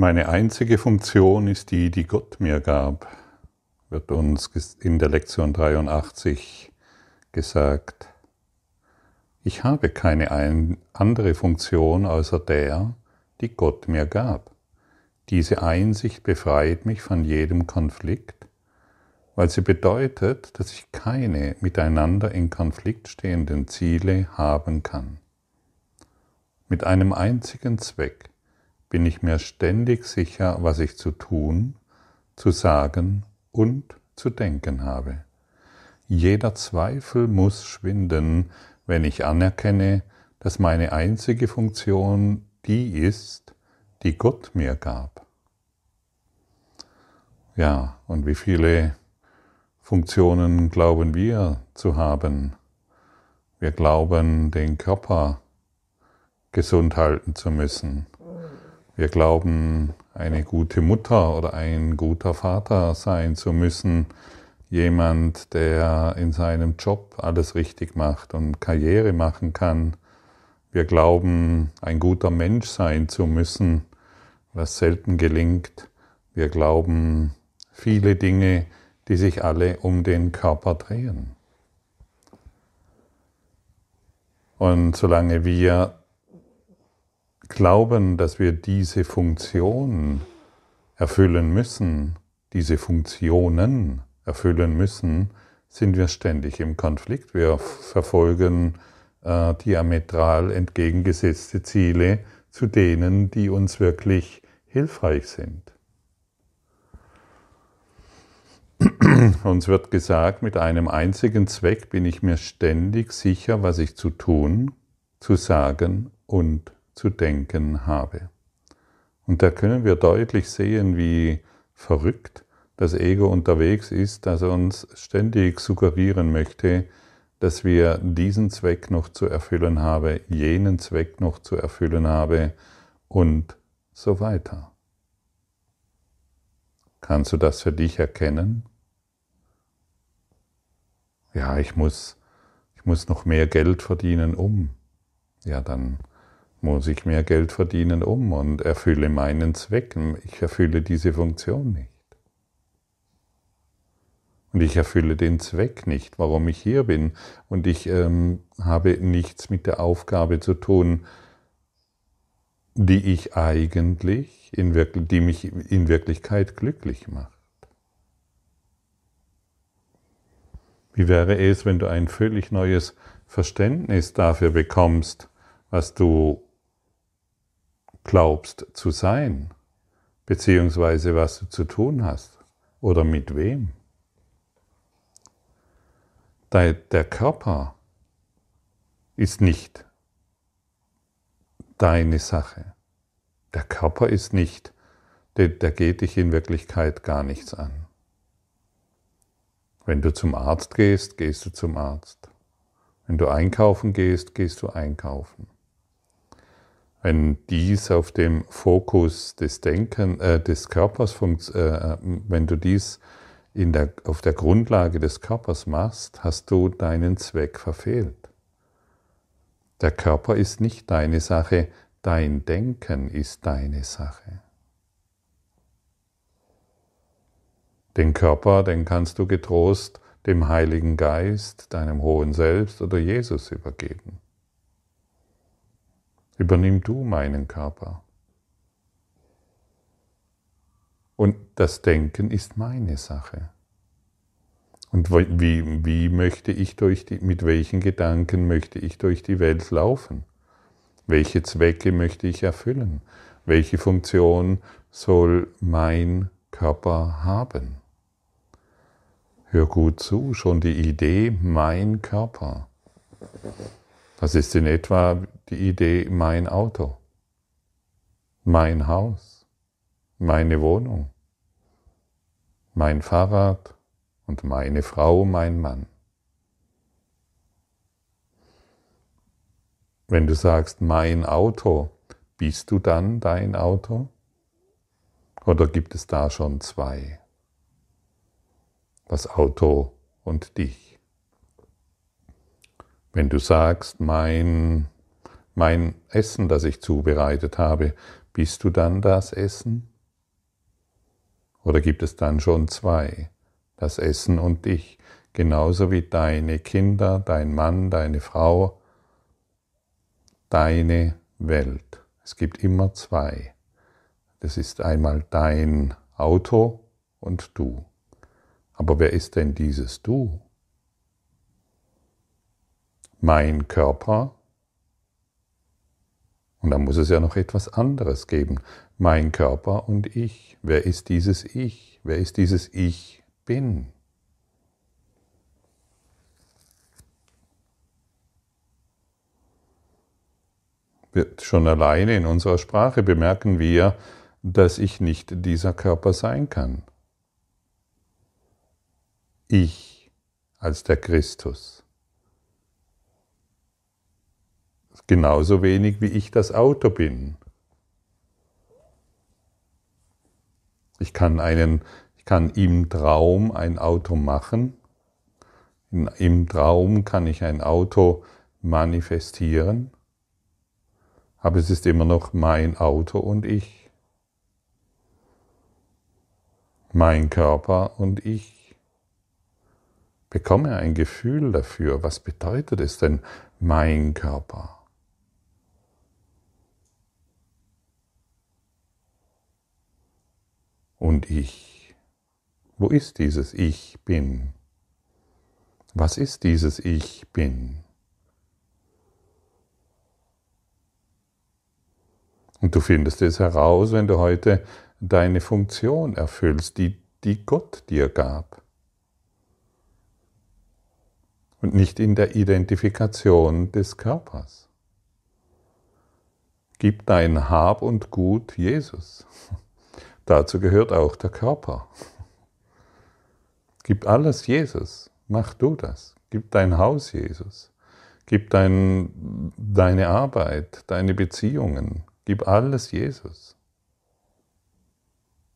Meine einzige Funktion ist die, die Gott mir gab, wird uns in der Lektion 83 gesagt. Ich habe keine andere Funktion außer der, die Gott mir gab. Diese Einsicht befreit mich von jedem Konflikt, weil sie bedeutet, dass ich keine miteinander in Konflikt stehenden Ziele haben kann. Mit einem einzigen Zweck, bin ich mir ständig sicher, was ich zu tun, zu sagen und zu denken habe. Jeder Zweifel muss schwinden, wenn ich anerkenne, dass meine einzige Funktion die ist, die Gott mir gab. Ja, und wie viele Funktionen glauben wir zu haben? Wir glauben, den Körper gesund halten zu müssen. Wir glauben, eine gute Mutter oder ein guter Vater sein zu müssen, jemand, der in seinem Job alles richtig macht und Karriere machen kann. Wir glauben, ein guter Mensch sein zu müssen, was selten gelingt. Wir glauben viele Dinge, die sich alle um den Körper drehen. Und solange wir glauben, dass wir diese Funktion erfüllen müssen, diese Funktionen erfüllen müssen, sind wir ständig im Konflikt. Wir verfolgen äh, diametral entgegengesetzte Ziele zu denen, die uns wirklich hilfreich sind. Uns wird gesagt, mit einem einzigen Zweck bin ich mir ständig sicher, was ich zu tun, zu sagen und zu denken habe. Und da können wir deutlich sehen, wie verrückt das Ego unterwegs ist, dass er uns ständig suggerieren möchte, dass wir diesen Zweck noch zu erfüllen habe, jenen Zweck noch zu erfüllen habe und so weiter. Kannst du das für dich erkennen? Ja, ich muss, ich muss noch mehr Geld verdienen, um. Ja, dann muss ich mehr Geld verdienen um und erfülle meinen Zweck. Ich erfülle diese Funktion nicht. Und ich erfülle den Zweck nicht, warum ich hier bin. Und ich ähm, habe nichts mit der Aufgabe zu tun, die ich eigentlich, in die mich in Wirklichkeit glücklich macht. Wie wäre es, wenn du ein völlig neues Verständnis dafür bekommst, was du glaubst zu sein, beziehungsweise was du zu tun hast oder mit wem. Der Körper ist nicht deine Sache. Der Körper ist nicht, der, der geht dich in Wirklichkeit gar nichts an. Wenn du zum Arzt gehst, gehst du zum Arzt. Wenn du einkaufen gehst, gehst du einkaufen. Wenn dies auf dem Fokus des Denken, äh, des Körpers, äh, wenn du dies in der, auf der Grundlage des Körpers machst, hast du deinen Zweck verfehlt. Der Körper ist nicht deine Sache, dein Denken ist deine Sache. Den Körper, den kannst du getrost dem Heiligen Geist, deinem hohen Selbst oder Jesus übergeben. Übernimm du meinen Körper. Und das Denken ist meine Sache. Und wie, wie möchte ich durch die, mit welchen Gedanken möchte ich durch die Welt laufen? Welche Zwecke möchte ich erfüllen? Welche Funktion soll mein Körper haben? Hör gut zu, schon die Idee mein Körper das ist in etwa die Idee mein Auto, mein Haus, meine Wohnung, mein Fahrrad und meine Frau, mein Mann. Wenn du sagst mein Auto, bist du dann dein Auto? Oder gibt es da schon zwei? Das Auto und dich. Wenn du sagst, mein, mein Essen, das ich zubereitet habe, bist du dann das Essen? Oder gibt es dann schon zwei? Das Essen und dich, genauso wie deine Kinder, dein Mann, deine Frau, deine Welt. Es gibt immer zwei. Das ist einmal dein Auto und du. Aber wer ist denn dieses Du? Mein Körper. Und dann muss es ja noch etwas anderes geben. Mein Körper und ich. Wer ist dieses Ich? Wer ist dieses Ich bin? Schon alleine in unserer Sprache bemerken wir, dass ich nicht dieser Körper sein kann. Ich als der Christus. Genauso wenig wie ich das Auto bin. Ich kann, einen, ich kann im Traum ein Auto machen. Im Traum kann ich ein Auto manifestieren. Aber es ist immer noch mein Auto und ich. Mein Körper und ich. Bekomme ein Gefühl dafür, was bedeutet es denn mein Körper? Und ich. Wo ist dieses Ich bin? Was ist dieses Ich bin? Und du findest es heraus, wenn du heute deine Funktion erfüllst, die, die Gott dir gab. Und nicht in der Identifikation des Körpers. Gib dein Hab und Gut Jesus. Dazu gehört auch der Körper. Gib alles Jesus. Mach du das. Gib dein Haus Jesus. Gib dein, deine Arbeit, deine Beziehungen, Gib alles Jesus.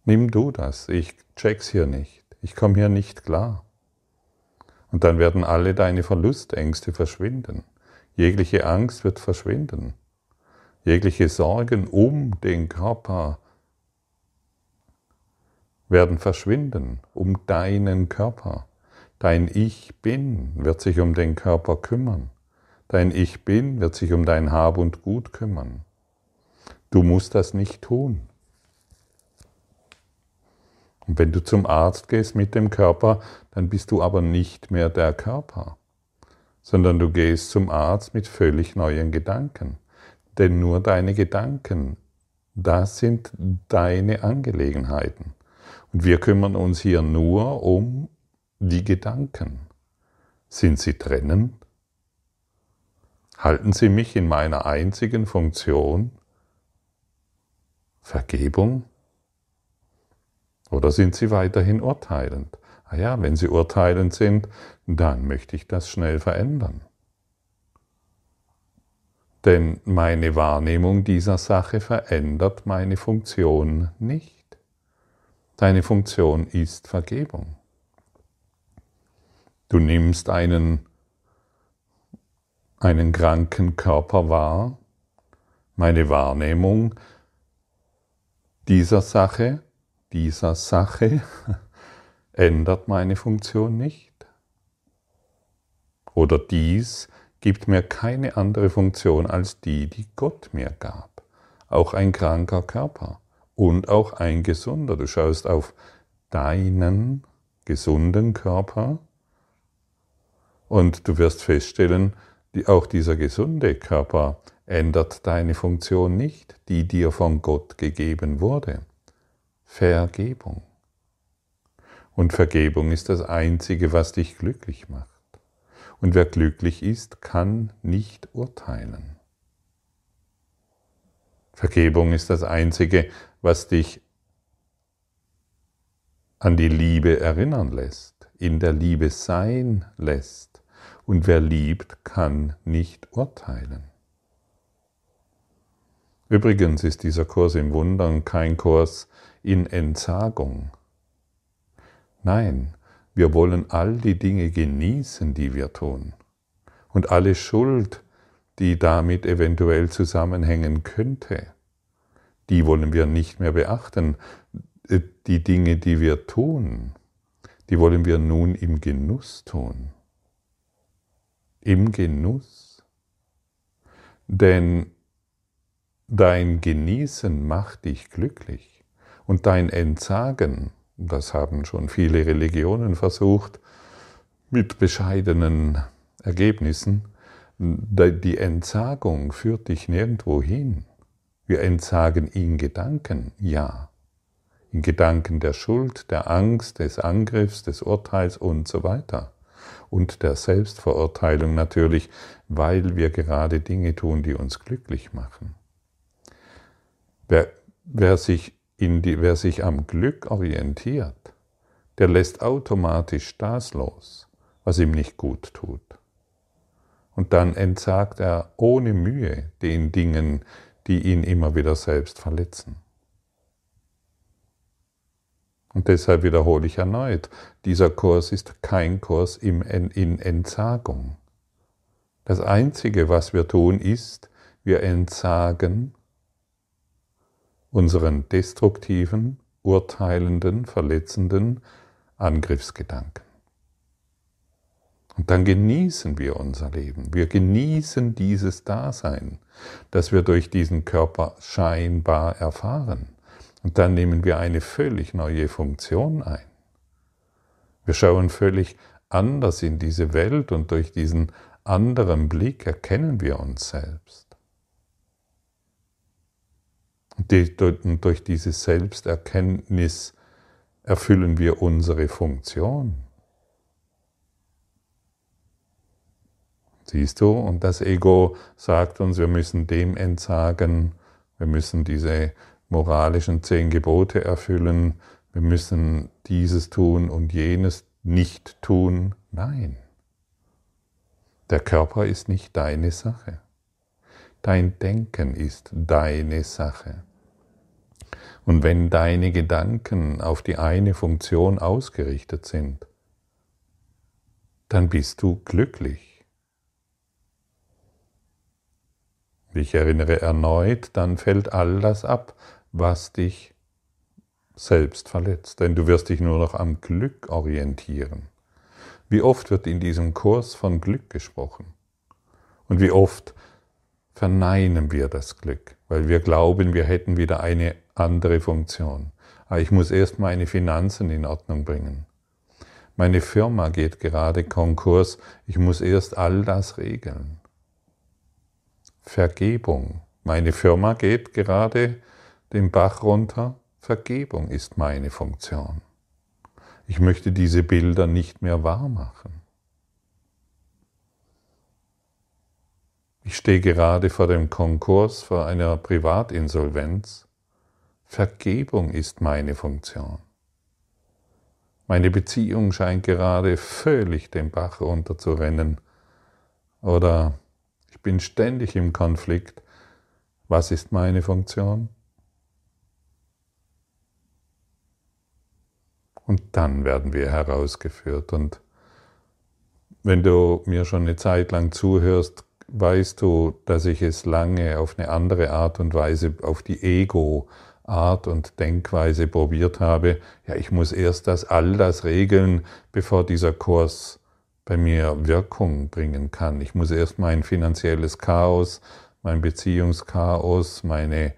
Nimm du das. Ich check's hier nicht. Ich komme hier nicht klar. Und dann werden alle deine Verlustängste verschwinden. Jegliche Angst wird verschwinden. Jegliche Sorgen um den Körper werden verschwinden, um deinen Körper. Dein Ich bin wird sich um den Körper kümmern. Dein Ich bin wird sich um dein Hab und Gut kümmern. Du musst das nicht tun. Und wenn du zum Arzt gehst mit dem Körper, dann bist du aber nicht mehr der Körper, sondern du gehst zum Arzt mit völlig neuen Gedanken. Denn nur deine Gedanken, das sind deine Angelegenheiten. Und wir kümmern uns hier nur um die Gedanken. Sind sie trennend? Halten sie mich in meiner einzigen Funktion Vergebung? Oder sind sie weiterhin urteilend? Ah ja, wenn sie urteilend sind, dann möchte ich das schnell verändern. Denn meine Wahrnehmung dieser Sache verändert meine Funktion nicht. Deine Funktion ist Vergebung. Du nimmst einen, einen kranken Körper wahr. Meine Wahrnehmung dieser Sache, dieser Sache ändert meine Funktion nicht. Oder dies gibt mir keine andere Funktion als die, die Gott mir gab. Auch ein kranker Körper und auch ein gesunder. Du schaust auf deinen gesunden Körper und du wirst feststellen, auch dieser gesunde Körper ändert deine Funktion nicht, die dir von Gott gegeben wurde. Vergebung. Und Vergebung ist das Einzige, was dich glücklich macht. Und wer glücklich ist, kann nicht urteilen. Vergebung ist das Einzige, was dich an die Liebe erinnern lässt, in der Liebe sein lässt. Und wer liebt, kann nicht urteilen. Übrigens ist dieser Kurs im Wundern kein Kurs in Entsagung. Nein, wir wollen all die Dinge genießen, die wir tun. Und alle Schuld, die damit eventuell zusammenhängen könnte, die wollen wir nicht mehr beachten. die Dinge, die wir tun, die wollen wir nun im Genuss tun. Im Genuss. Denn dein Genießen macht dich glücklich und dein Entsagen, das haben schon viele Religionen versucht, mit bescheidenen Ergebnissen, die Entsagung führt dich nirgendwo hin. Wir entsagen in Gedanken, ja. In Gedanken der Schuld, der Angst, des Angriffs, des Urteils und so weiter. Und der Selbstverurteilung natürlich, weil wir gerade Dinge tun, die uns glücklich machen. Wer, wer, sich, die, wer sich am Glück orientiert, der lässt automatisch das los, was ihm nicht gut tut. Und dann entsagt er ohne Mühe den Dingen, die ihn immer wieder selbst verletzen. Und deshalb wiederhole ich erneut, dieser Kurs ist kein Kurs in Entsagung. Das Einzige, was wir tun, ist, wir entsagen unseren destruktiven, urteilenden, verletzenden Angriffsgedanken. Und dann genießen wir unser Leben. Wir genießen dieses Dasein, das wir durch diesen Körper scheinbar erfahren. Und dann nehmen wir eine völlig neue Funktion ein. Wir schauen völlig anders in diese Welt und durch diesen anderen Blick erkennen wir uns selbst. Und durch diese Selbsterkenntnis erfüllen wir unsere Funktion. Siehst du? Und das Ego sagt uns, wir müssen dem entsagen, wir müssen diese moralischen zehn Gebote erfüllen, wir müssen dieses tun und jenes nicht tun. Nein. Der Körper ist nicht deine Sache. Dein Denken ist deine Sache. Und wenn deine Gedanken auf die eine Funktion ausgerichtet sind, dann bist du glücklich. Ich erinnere erneut, dann fällt all das ab, was dich selbst verletzt, denn du wirst dich nur noch am Glück orientieren. Wie oft wird in diesem Kurs von Glück gesprochen? Und wie oft verneinen wir das Glück, weil wir glauben, wir hätten wieder eine andere Funktion. Aber ich muss erst meine Finanzen in Ordnung bringen. Meine Firma geht gerade Konkurs, ich muss erst all das regeln. Vergebung. Meine Firma geht gerade den Bach runter. Vergebung ist meine Funktion. Ich möchte diese Bilder nicht mehr wahr machen. Ich stehe gerade vor dem Konkurs, vor einer Privatinsolvenz. Vergebung ist meine Funktion. Meine Beziehung scheint gerade völlig den Bach runterzurennen. Oder bin ständig im Konflikt. Was ist meine Funktion? Und dann werden wir herausgeführt. Und wenn du mir schon eine Zeit lang zuhörst, weißt du, dass ich es lange auf eine andere Art und Weise, auf die Ego-Art und Denkweise probiert habe. Ja, ich muss erst das all das regeln, bevor dieser Kurs bei mir Wirkung bringen kann. Ich muss erst mein finanzielles Chaos, mein Beziehungschaos, meine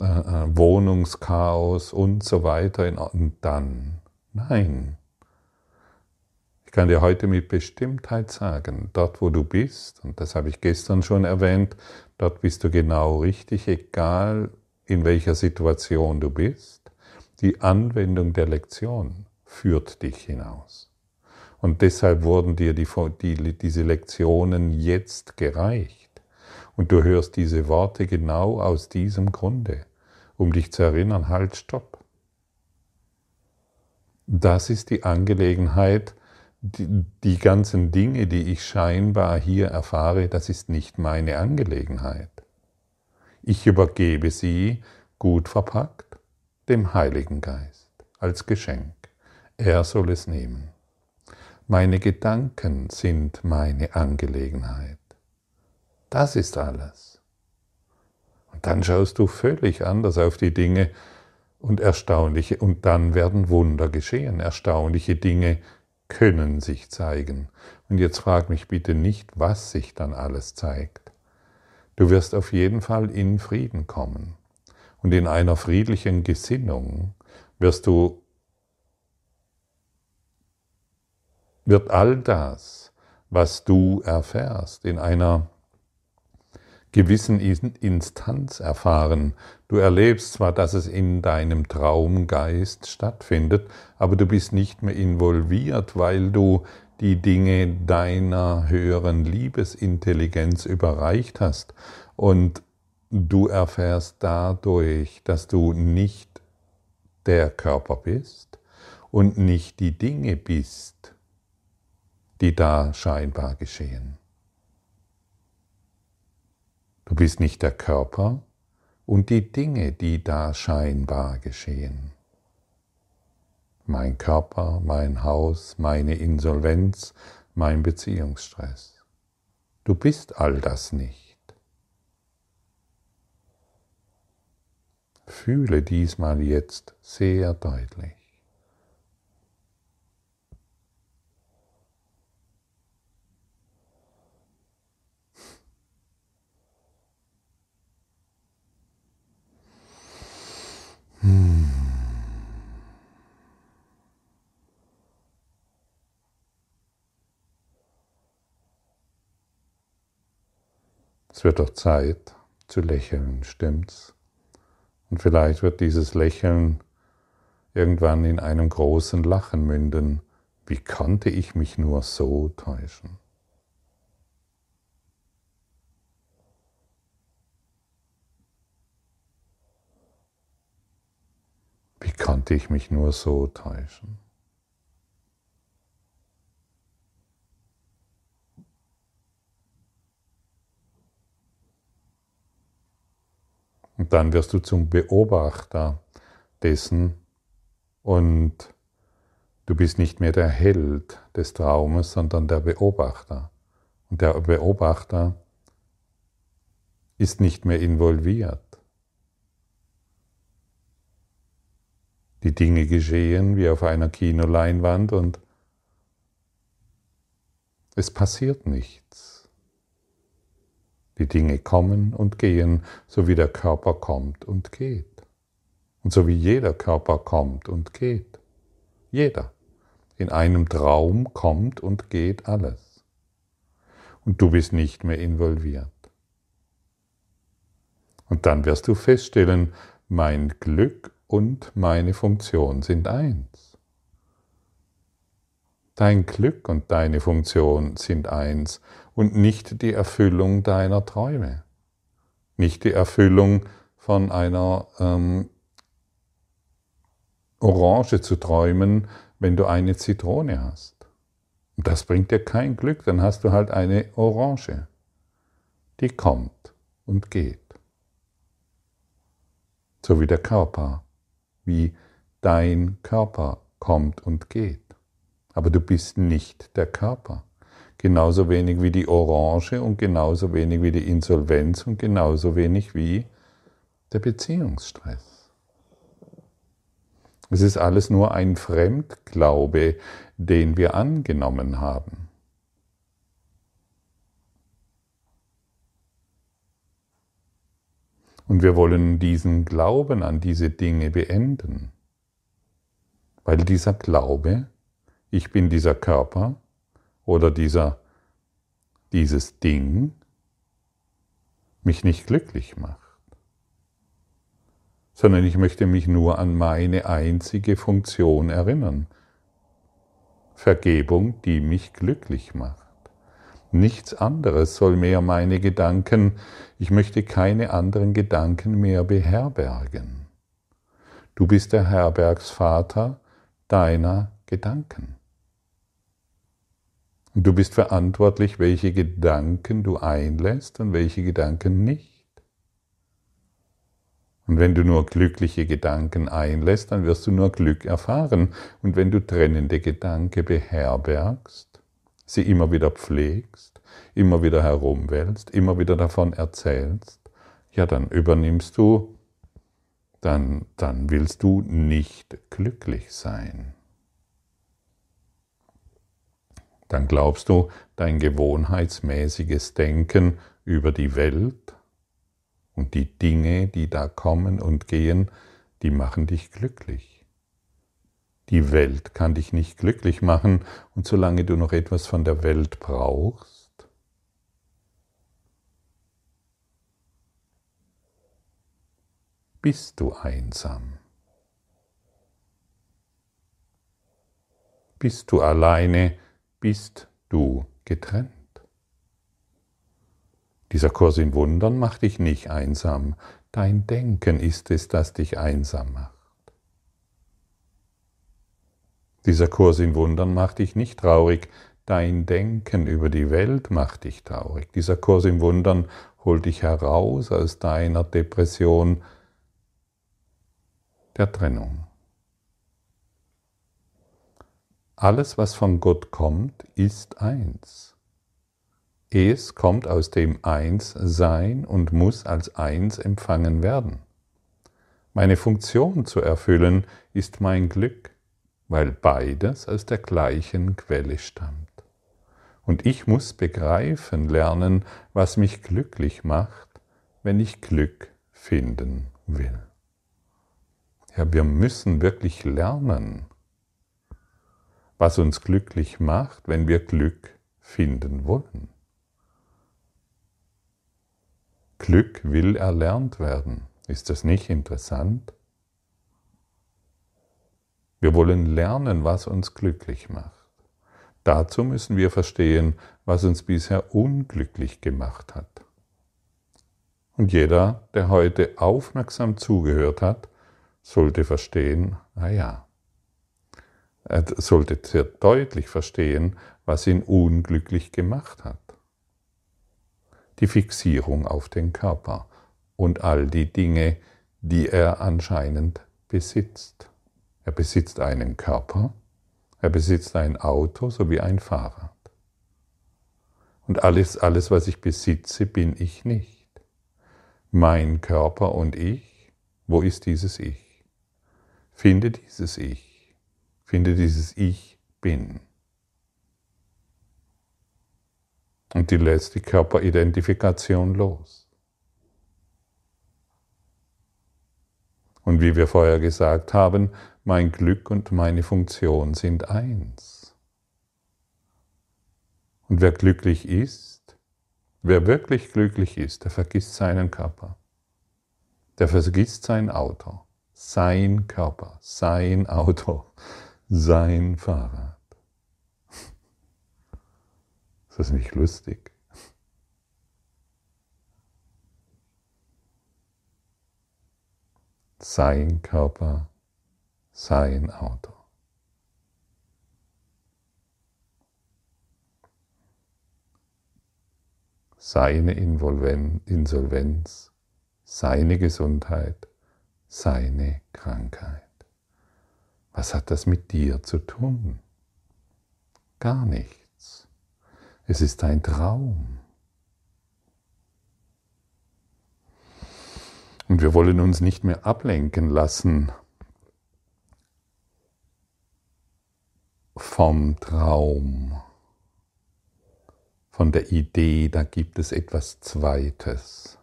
äh, äh Wohnungschaos und so weiter in und dann. Nein. Ich kann dir heute mit Bestimmtheit sagen, dort wo du bist, und das habe ich gestern schon erwähnt, dort bist du genau richtig, egal in welcher Situation du bist. Die Anwendung der Lektion führt dich hinaus. Und deshalb wurden dir die, die, diese Lektionen jetzt gereicht. Und du hörst diese Worte genau aus diesem Grunde, um dich zu erinnern, halt, stopp. Das ist die Angelegenheit, die, die ganzen Dinge, die ich scheinbar hier erfahre, das ist nicht meine Angelegenheit. Ich übergebe sie, gut verpackt, dem Heiligen Geist als Geschenk. Er soll es nehmen. Meine Gedanken sind meine Angelegenheit. Das ist alles. Und dann schaust du völlig anders auf die Dinge, Und erstaunliche, und dann werden Wunder geschehen. Erstaunliche Dinge können sich zeigen. Und jetzt frag mich bitte nicht, was sich dann alles zeigt. Du wirst auf jeden Fall in Frieden kommen. Und in einer friedlichen Gesinnung wirst du, wird all das, was du erfährst, in einer gewissen Instanz erfahren. Du erlebst zwar, dass es in deinem Traumgeist stattfindet, aber du bist nicht mehr involviert, weil du die Dinge deiner höheren Liebesintelligenz überreicht hast. Und du erfährst dadurch, dass du nicht der Körper bist und nicht die Dinge bist, die da scheinbar geschehen. Du bist nicht der Körper und die Dinge, die da scheinbar geschehen. Mein Körper, mein Haus, meine Insolvenz, mein Beziehungsstress. Du bist all das nicht. Fühle diesmal jetzt sehr deutlich. Wird doch Zeit zu lächeln, stimmt's? Und vielleicht wird dieses Lächeln irgendwann in einem großen Lachen münden. Wie konnte ich mich nur so täuschen? Wie konnte ich mich nur so täuschen? Und dann wirst du zum Beobachter dessen und du bist nicht mehr der Held des Traumes, sondern der Beobachter. Und der Beobachter ist nicht mehr involviert. Die Dinge geschehen wie auf einer Kinoleinwand und es passiert nichts. Die Dinge kommen und gehen, so wie der Körper kommt und geht. Und so wie jeder Körper kommt und geht. Jeder. In einem Traum kommt und geht alles. Und du bist nicht mehr involviert. Und dann wirst du feststellen, mein Glück und meine Funktion sind eins. Dein Glück und deine Funktion sind eins und nicht die Erfüllung deiner Träume, nicht die Erfüllung von einer ähm, Orange zu träumen, wenn du eine Zitrone hast. Das bringt dir kein Glück, dann hast du halt eine Orange, die kommt und geht. So wie der Körper, wie dein Körper kommt und geht. Aber du bist nicht der Körper genauso wenig wie die Orange und genauso wenig wie die Insolvenz und genauso wenig wie der Beziehungsstress. Es ist alles nur ein Fremdglaube, den wir angenommen haben. Und wir wollen diesen Glauben an diese Dinge beenden, weil dieser Glaube, ich bin dieser Körper, oder dieser, dieses Ding mich nicht glücklich macht, sondern ich möchte mich nur an meine einzige Funktion erinnern. Vergebung, die mich glücklich macht. Nichts anderes soll mehr meine Gedanken, ich möchte keine anderen Gedanken mehr beherbergen. Du bist der Herbergsvater deiner Gedanken. Und du bist verantwortlich, welche Gedanken du einlässt und welche Gedanken nicht. Und wenn du nur glückliche Gedanken einlässt, dann wirst du nur Glück erfahren. Und wenn du trennende Gedanken beherbergst, sie immer wieder pflegst, immer wieder herumwälzt, immer wieder davon erzählst, ja, dann übernimmst du dann, dann willst du nicht glücklich sein. Dann glaubst du, dein gewohnheitsmäßiges Denken über die Welt und die Dinge, die da kommen und gehen, die machen dich glücklich. Die Welt kann dich nicht glücklich machen und solange du noch etwas von der Welt brauchst, bist du einsam. Bist du alleine, bist du getrennt. Dieser Kurs in Wundern macht dich nicht einsam. Dein Denken ist es, das dich einsam macht. Dieser Kurs in Wundern macht dich nicht traurig. Dein Denken über die Welt macht dich traurig. Dieser Kurs in Wundern holt dich heraus aus deiner Depression der Trennung. Alles, was von Gott kommt, ist eins. Es kommt aus dem Einssein und muss als Eins empfangen werden. Meine Funktion zu erfüllen ist mein Glück, weil beides aus der gleichen Quelle stammt. Und ich muss begreifen lernen, was mich glücklich macht, wenn ich Glück finden will. Ja, wir müssen wirklich lernen, was uns glücklich macht, wenn wir Glück finden wollen. Glück will erlernt werden. Ist das nicht interessant? Wir wollen lernen, was uns glücklich macht. Dazu müssen wir verstehen, was uns bisher unglücklich gemacht hat. Und jeder, der heute aufmerksam zugehört hat, sollte verstehen, ah ja, er sollte sehr deutlich verstehen, was ihn unglücklich gemacht hat die Fixierung auf den Körper und all die Dinge, die er anscheinend besitzt. Er besitzt einen Körper, er besitzt ein Auto sowie ein Fahrrad. Und alles, alles, was ich besitze, bin ich nicht. Mein Körper und ich, wo ist dieses Ich? Finde dieses Ich. Finde dieses Ich bin. Und die lässt die Körperidentifikation los. Und wie wir vorher gesagt haben, mein Glück und meine Funktion sind eins. Und wer glücklich ist, wer wirklich glücklich ist, der vergisst seinen Körper. Der vergisst sein Auto, sein Körper, sein Auto, sein Fahrrad. Ist das nicht lustig? Sein Körper, sein Auto. Seine Insolvenz, seine Gesundheit, seine Krankheit. Was hat das mit dir zu tun? Gar nicht. Es ist ein Traum. Und wir wollen uns nicht mehr ablenken lassen vom Traum, von der Idee, da gibt es etwas Zweites.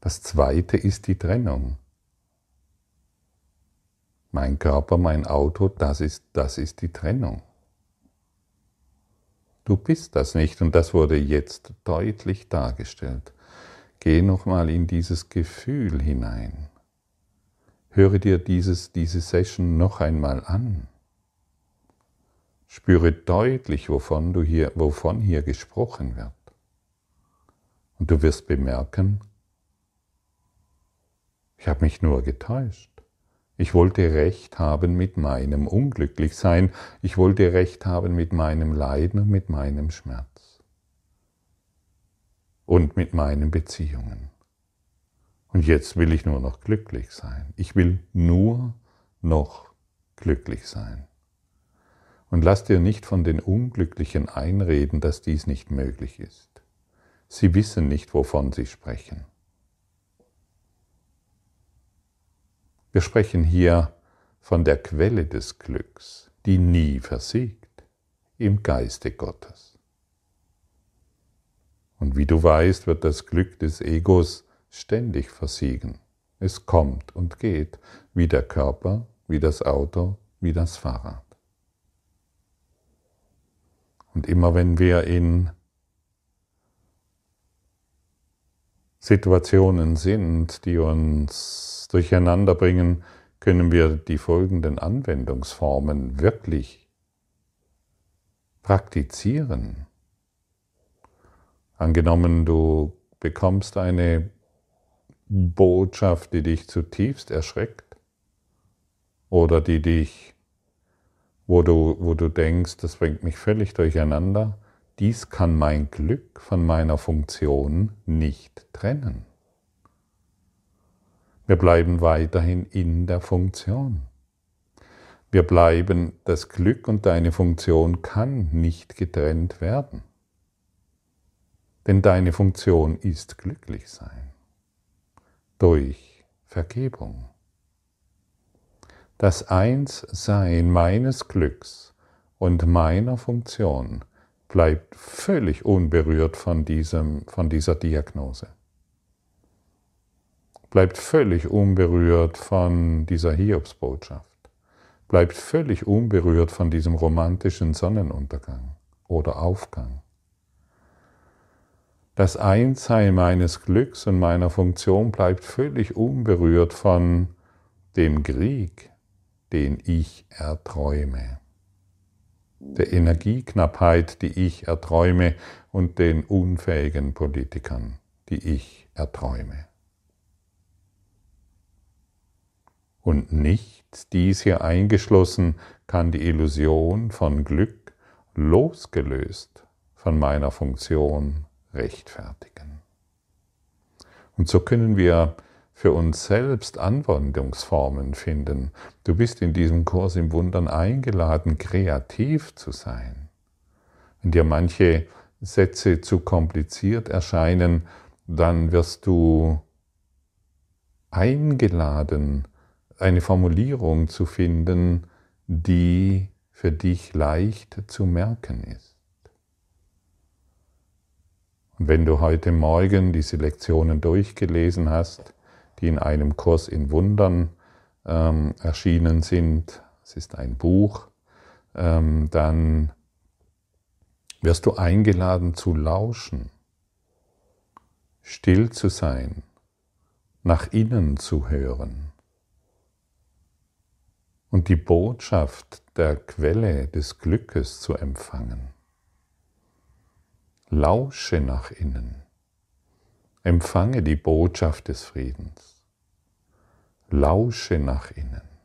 Das Zweite ist die Trennung. Mein Körper, mein Auto, das ist, das ist die Trennung. Du bist das nicht und das wurde jetzt deutlich dargestellt. Geh nochmal in dieses Gefühl hinein. Höre dir dieses, diese Session noch einmal an. Spüre deutlich, wovon, du hier, wovon hier gesprochen wird. Und du wirst bemerken, ich habe mich nur getäuscht. Ich wollte Recht haben mit meinem Unglücklichsein. Ich wollte Recht haben mit meinem Leiden und mit meinem Schmerz. Und mit meinen Beziehungen. Und jetzt will ich nur noch glücklich sein. Ich will nur noch glücklich sein. Und lass dir nicht von den Unglücklichen einreden, dass dies nicht möglich ist. Sie wissen nicht, wovon sie sprechen. Wir sprechen hier von der Quelle des Glücks, die nie versiegt, im Geiste Gottes. Und wie du weißt, wird das Glück des Egos ständig versiegen. Es kommt und geht, wie der Körper, wie das Auto, wie das Fahrrad. Und immer wenn wir in Situationen sind, die uns durcheinander bringen, können wir die folgenden Anwendungsformen wirklich praktizieren. Angenommen, du bekommst eine Botschaft, die dich zutiefst erschreckt oder die dich, wo du, wo du denkst, das bringt mich völlig durcheinander, dies kann mein Glück von meiner Funktion nicht trennen. Wir bleiben weiterhin in der Funktion. Wir bleiben, das Glück und deine Funktion kann nicht getrennt werden. Denn deine Funktion ist glücklich sein durch Vergebung. Das Einssein meines Glücks und meiner Funktion bleibt völlig unberührt von, diesem, von dieser Diagnose. Bleibt völlig unberührt von dieser Hiobsbotschaft. Bleibt völlig unberührt von diesem romantischen Sonnenuntergang oder Aufgang. Das Einssein meines Glücks und meiner Funktion bleibt völlig unberührt von dem Krieg, den ich erträume, der Energieknappheit, die ich erträume und den unfähigen Politikern, die ich erträume. Und nichts, dies hier eingeschlossen, kann die Illusion von Glück losgelöst von meiner Funktion rechtfertigen. Und so können wir für uns selbst Anwendungsformen finden. Du bist in diesem Kurs im Wundern eingeladen, kreativ zu sein. Wenn dir manche Sätze zu kompliziert erscheinen, dann wirst du eingeladen, eine Formulierung zu finden, die für dich leicht zu merken ist. Und wenn du heute Morgen diese Lektionen durchgelesen hast, die in einem Kurs in Wundern ähm, erschienen sind, es ist ein Buch, ähm, dann wirst du eingeladen zu lauschen, still zu sein, nach innen zu hören und die Botschaft der Quelle des Glückes zu empfangen. Lausche nach innen. Empfange die Botschaft des Friedens. Lausche nach innen.